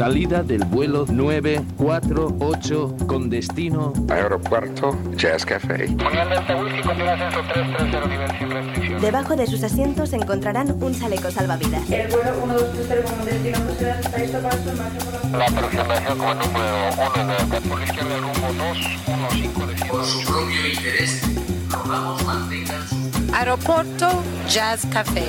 Salida del vuelo 948 con destino Aeropuerto Jazz Café. Debajo de sus asientos encontrarán un chaleco salvavidas. El vuelo 1230 con destino está listo para su marcha por la... La aproximación con número 1 de por izquierda rumbo 215 de Por su propio interés, rogamos mantengan su... Aeropuerto Jazz Café.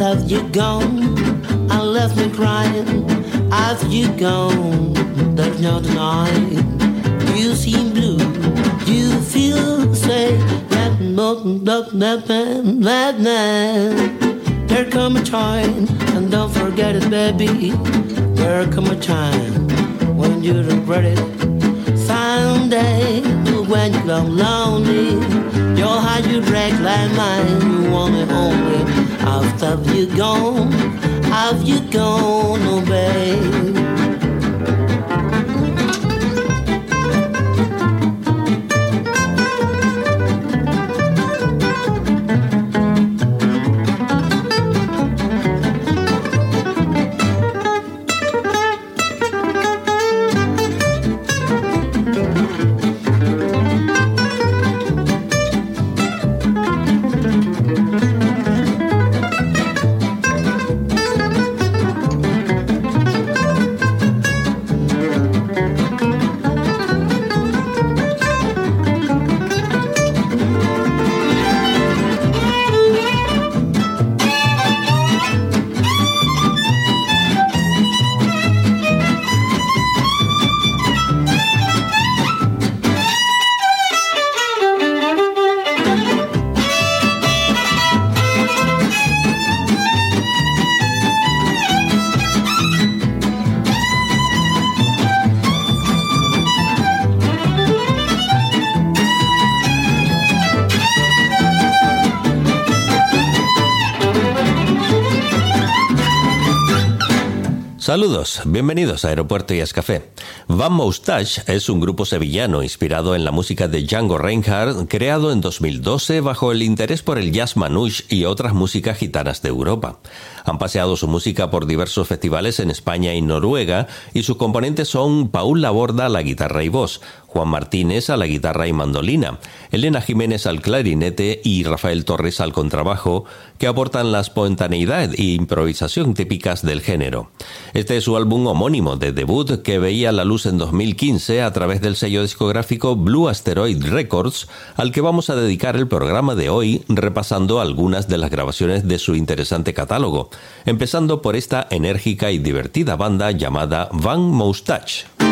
After you gone, I left me crying. After you gone, there's no denying. You seem blue, you feel say that mountain that. There come a time, and don't forget it, baby. There come a time when you regret it. Someday, when you come lonely, your heart you break like mine. You want it only after you gone, have you gone, oh Saludos, bienvenidos a Aeropuerto y Café. Van Moustache es un grupo sevillano inspirado en la música de Django Reinhardt, creado en 2012 bajo el interés por el jazz manouche y otras músicas gitanas de Europa. Han paseado su música por diversos festivales en España y Noruega y sus componentes son Paul Laborda a la guitarra y voz, Juan Martínez a la guitarra y mandolina, Elena Jiménez al clarinete y Rafael Torres al contrabajo, que aportan la espontaneidad e improvisación típicas del género. Este es su álbum homónimo de debut que veía la luz en 2015 a través del sello discográfico Blue Asteroid Records, al que vamos a dedicar el programa de hoy repasando algunas de las grabaciones de su interesante catálogo, empezando por esta enérgica y divertida banda llamada Van Moustache.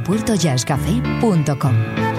aeropuertojazzcafé.com.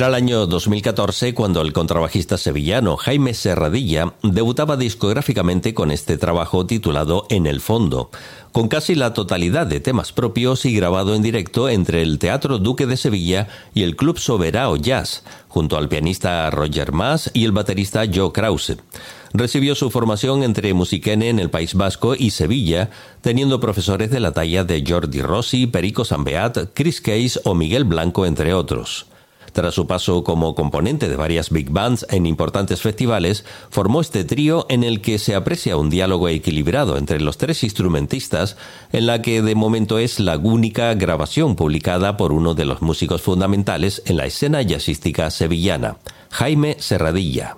Era el año 2014 cuando el contrabajista sevillano Jaime Serradilla debutaba discográficamente con este trabajo titulado En el fondo, con casi la totalidad de temas propios y grabado en directo entre el Teatro Duque de Sevilla y el Club Soberao Jazz, junto al pianista Roger Mas y el baterista Joe Krause. Recibió su formación entre Musiquene en el País Vasco y Sevilla, teniendo profesores de la talla de Jordi Rossi, Perico Sambeat, Chris Case o Miguel Blanco, entre otros. Tras su paso como componente de varias big bands en importantes festivales, formó este trío en el que se aprecia un diálogo equilibrado entre los tres instrumentistas, en la que de momento es la única grabación publicada por uno de los músicos fundamentales en la escena jazzística sevillana, Jaime Serradilla.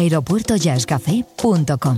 aeropuertojazzcafé.com.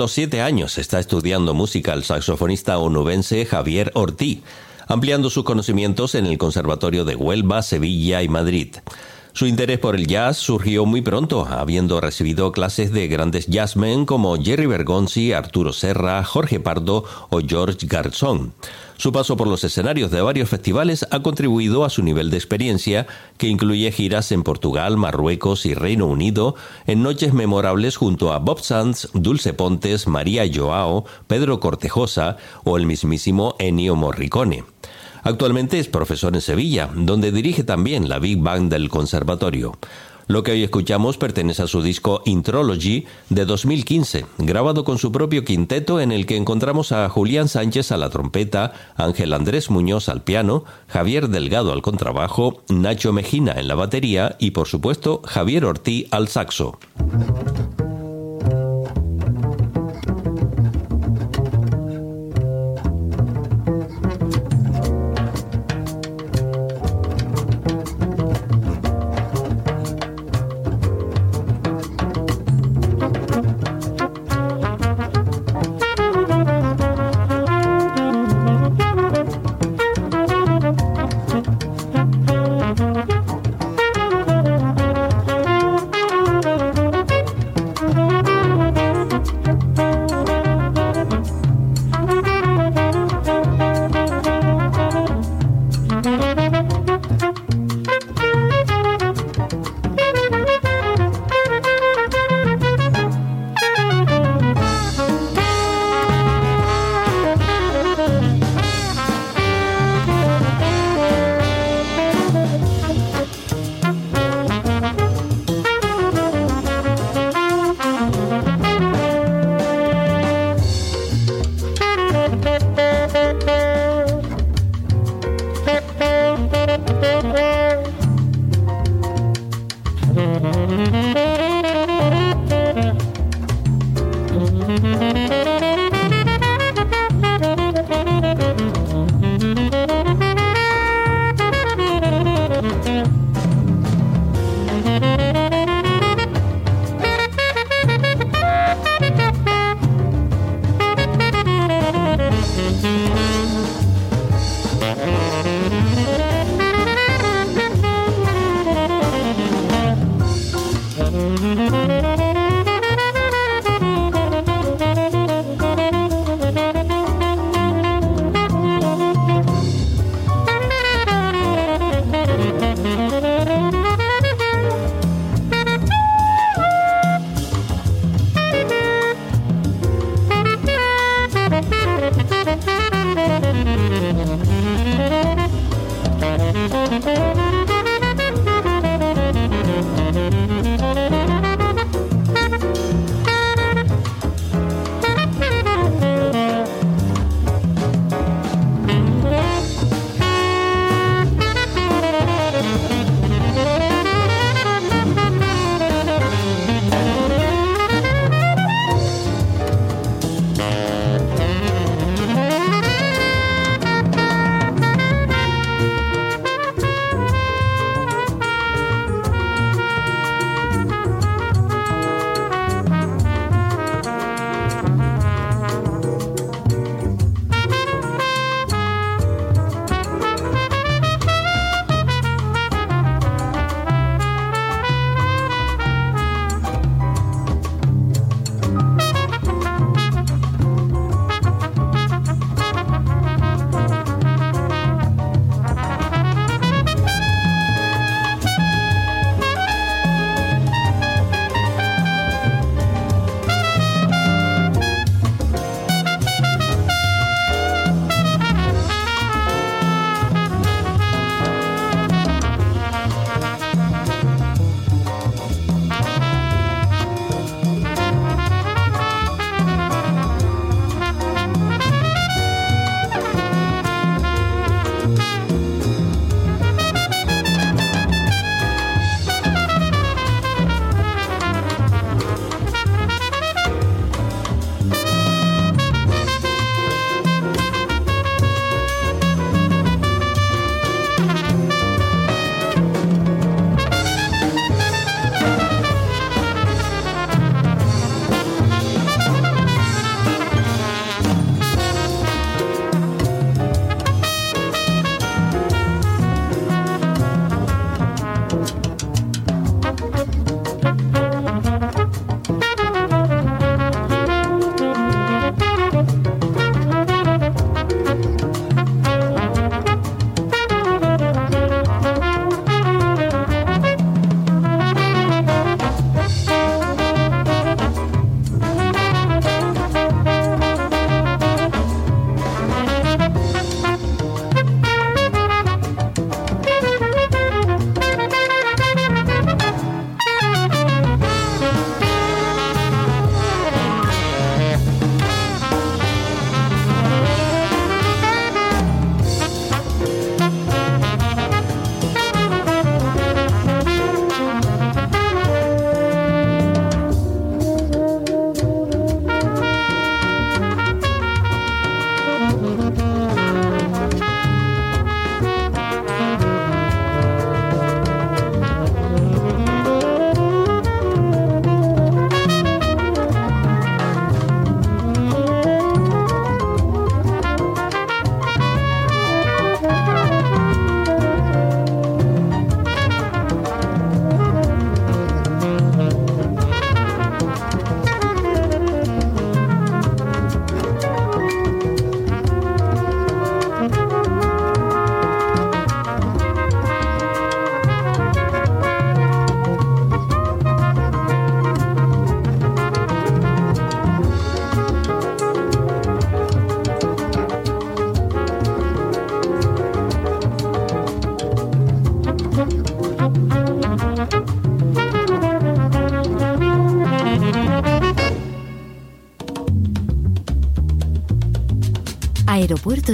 los siete años está estudiando música el saxofonista onubense Javier Ortiz, ampliando sus conocimientos en el Conservatorio de Huelva, Sevilla y Madrid. Su interés por el jazz surgió muy pronto, habiendo recibido clases de grandes jazzmen como Jerry Bergonzi, Arturo Serra, Jorge Pardo o George Garzón. Su paso por los escenarios de varios festivales ha contribuido a su nivel de experiencia, que incluye giras en Portugal, Marruecos y Reino Unido, en noches memorables junto a Bob Sands, Dulce Pontes, María Joao, Pedro Cortejosa o el mismísimo Ennio Morricone. Actualmente es profesor en Sevilla, donde dirige también la Big Bang del Conservatorio. Lo que hoy escuchamos pertenece a su disco Intrology de 2015, grabado con su propio quinteto en el que encontramos a Julián Sánchez a la trompeta, Ángel Andrés Muñoz al piano, Javier Delgado al contrabajo, Nacho Mejina en la batería y por supuesto Javier Ortiz al saxo.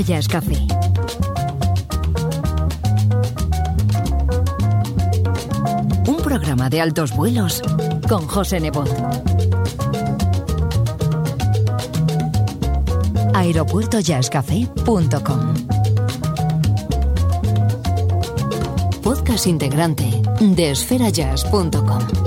Café. Un programa de altos vuelos con José Nebot. aeropuertojazzcafé.com Podcast integrante de esferajazz.com.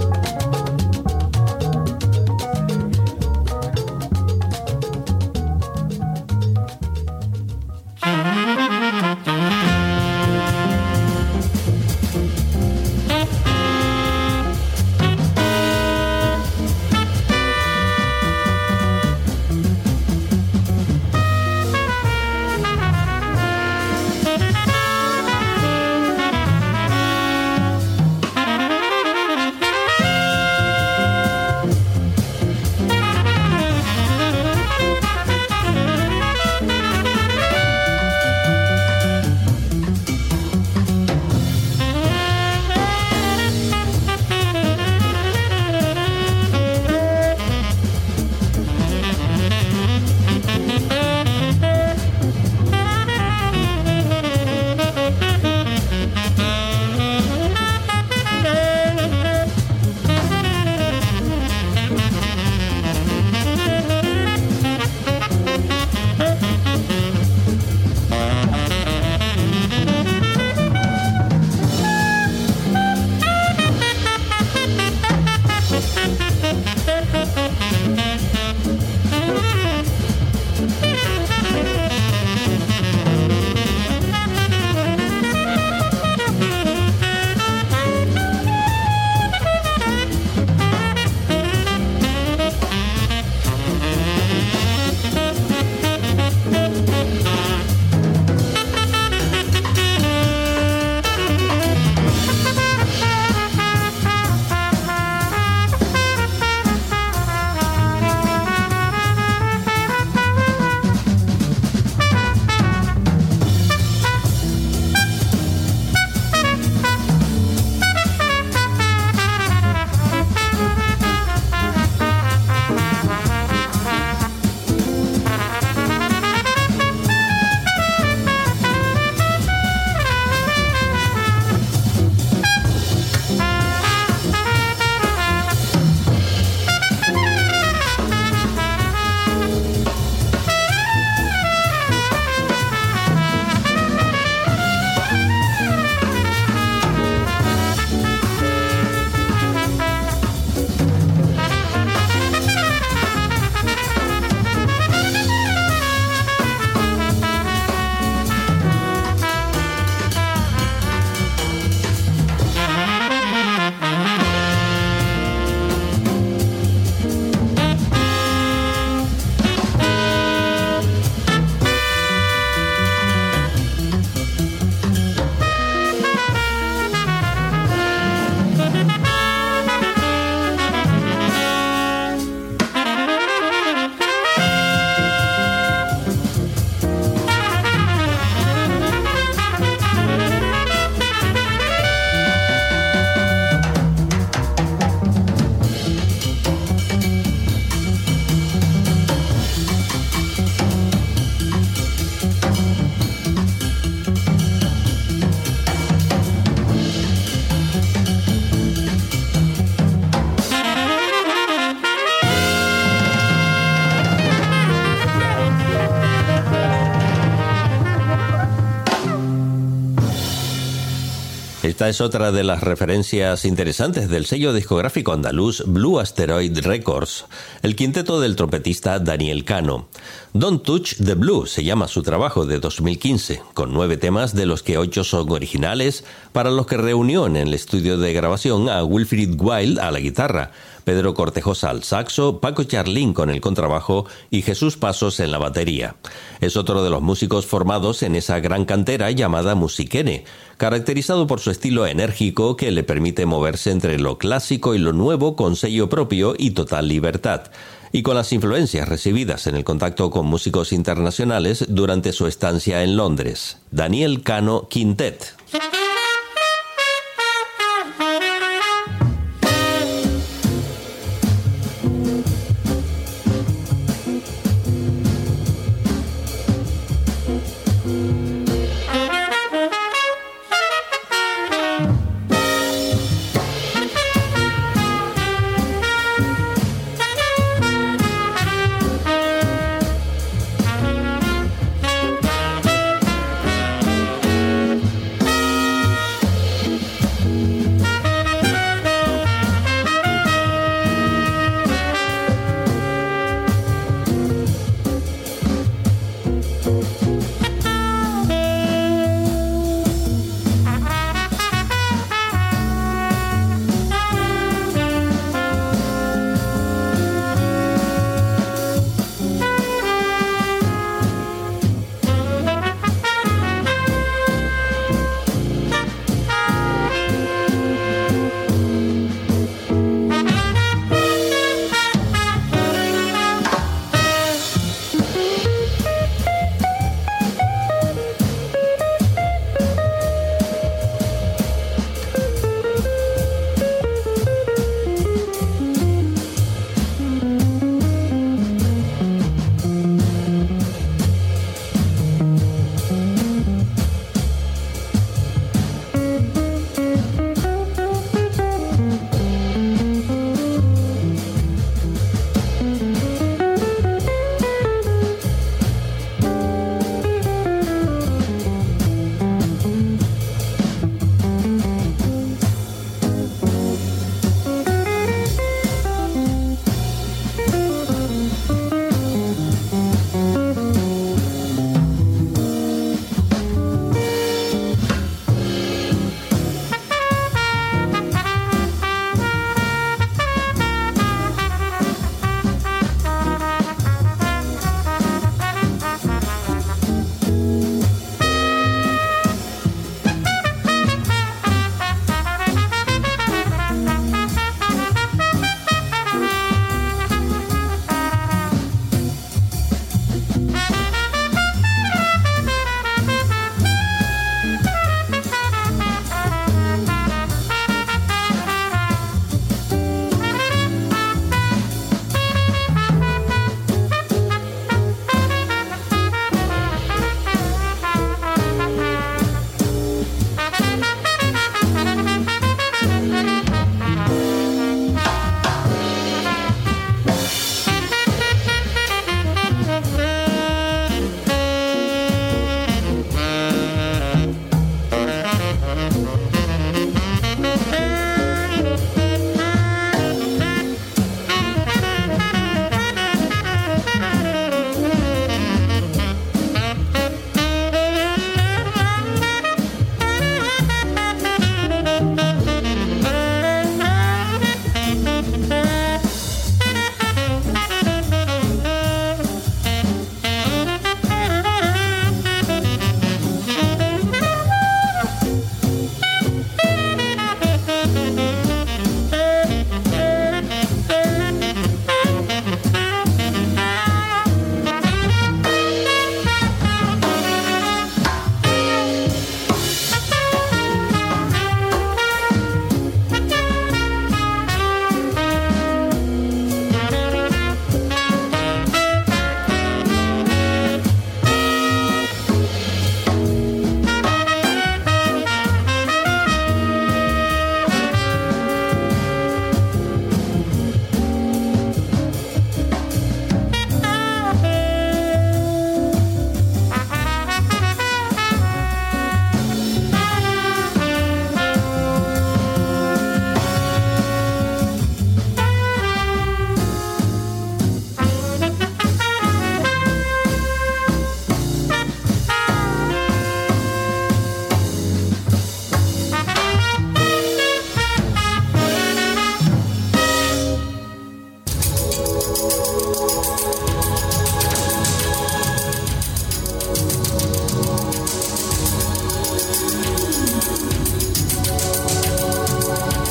Es otra de las referencias interesantes del sello discográfico andaluz Blue Asteroid Records, el quinteto del trompetista Daniel Cano. Don't Touch the Blue se llama su trabajo de 2015, con nueve temas de los que ocho son originales, para los que reunió en el estudio de grabación a Wilfried Wild a la guitarra, Pedro Cortejosa al saxo, Paco Charlín con el contrabajo y Jesús Pasos en la batería. Es otro de los músicos formados en esa gran cantera llamada Musiquene, caracterizado por su estilo enérgico que le permite moverse entre lo clásico y lo nuevo con sello propio y total libertad y con las influencias recibidas en el contacto con músicos internacionales durante su estancia en Londres. Daniel Cano Quintet.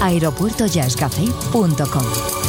aeropuertojazzcafé.com.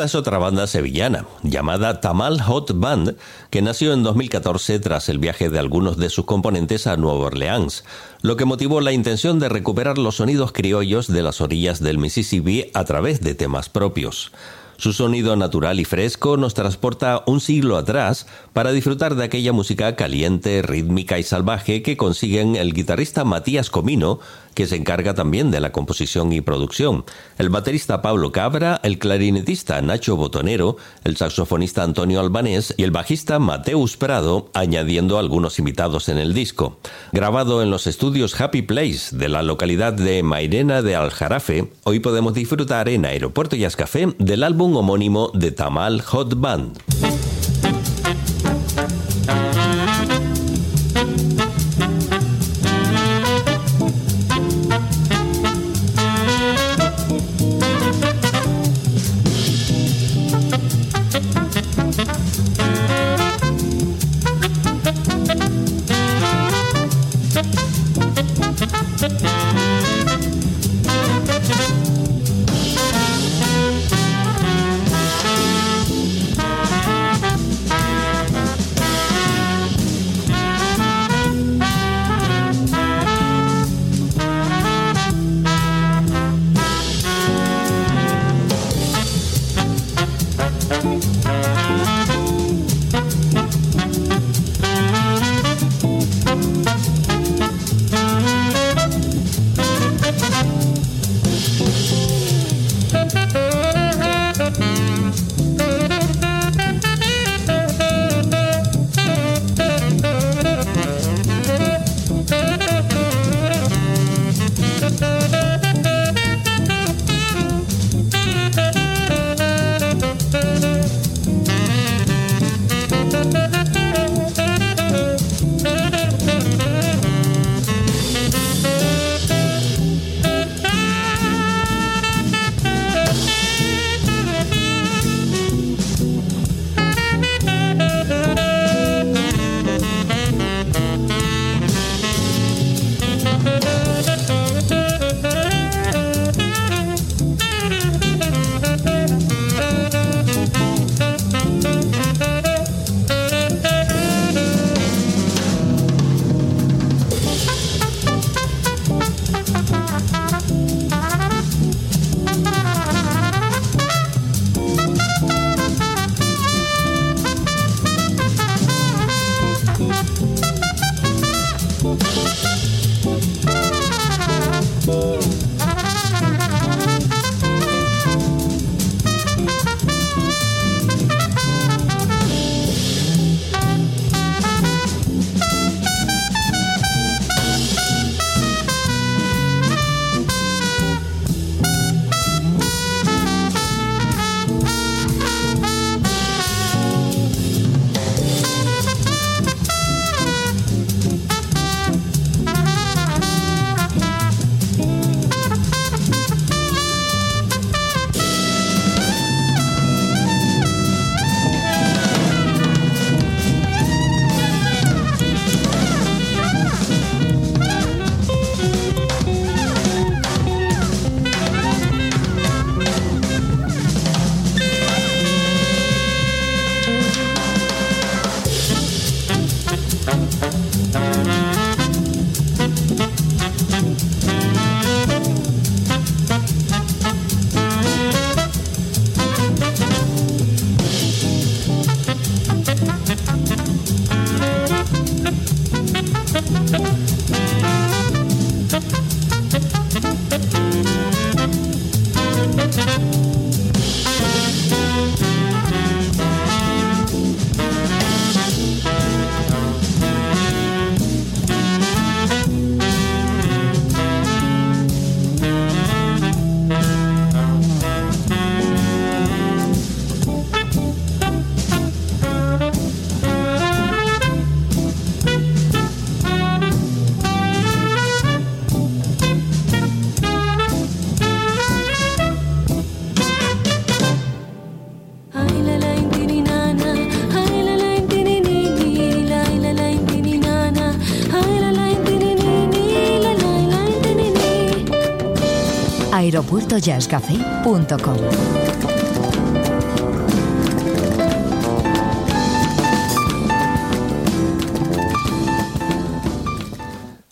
Esta es otra banda sevillana, llamada Tamal Hot Band, que nació en 2014 tras el viaje de algunos de sus componentes a Nueva Orleans, lo que motivó la intención de recuperar los sonidos criollos de las orillas del Mississippi a través de temas propios. Su sonido natural y fresco nos transporta un siglo atrás para disfrutar de aquella música caliente, rítmica y salvaje que consiguen el guitarrista Matías Comino que se encarga también de la composición y producción, el baterista Pablo Cabra, el clarinetista Nacho Botonero, el saxofonista Antonio Albanés y el bajista Mateus Prado, añadiendo algunos invitados en el disco. Grabado en los estudios Happy Place de la localidad de Mairena de Aljarafe, hoy podemos disfrutar en Aeropuerto Jazz Café del álbum homónimo de Tamal Hot Band.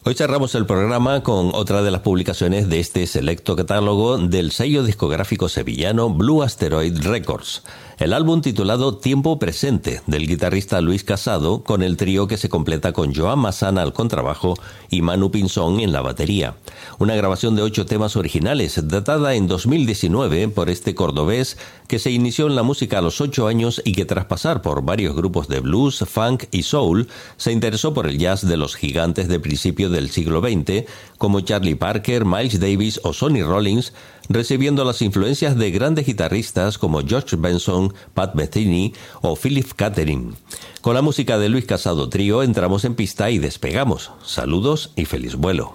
Hoy cerramos el programa con otra de las publicaciones de este selecto catálogo del sello discográfico sevillano Blue Asteroid Records el álbum titulado Tiempo Presente del guitarrista Luis Casado con el trío que se completa con Joan Massana al contrabajo y Manu Pinzón en la batería. Una grabación de ocho temas originales datada en 2019 por este cordobés que se inició en la música a los ocho años y que tras pasar por varios grupos de blues, funk y soul se interesó por el jazz de los gigantes de principio del siglo XX como Charlie Parker, Miles Davis o Sonny Rollins recibiendo las influencias de grandes guitarristas como George Benson, Pat Metheny o Philip Catherine. Con la música de Luis Casado Trío entramos en pista y despegamos. Saludos y feliz vuelo.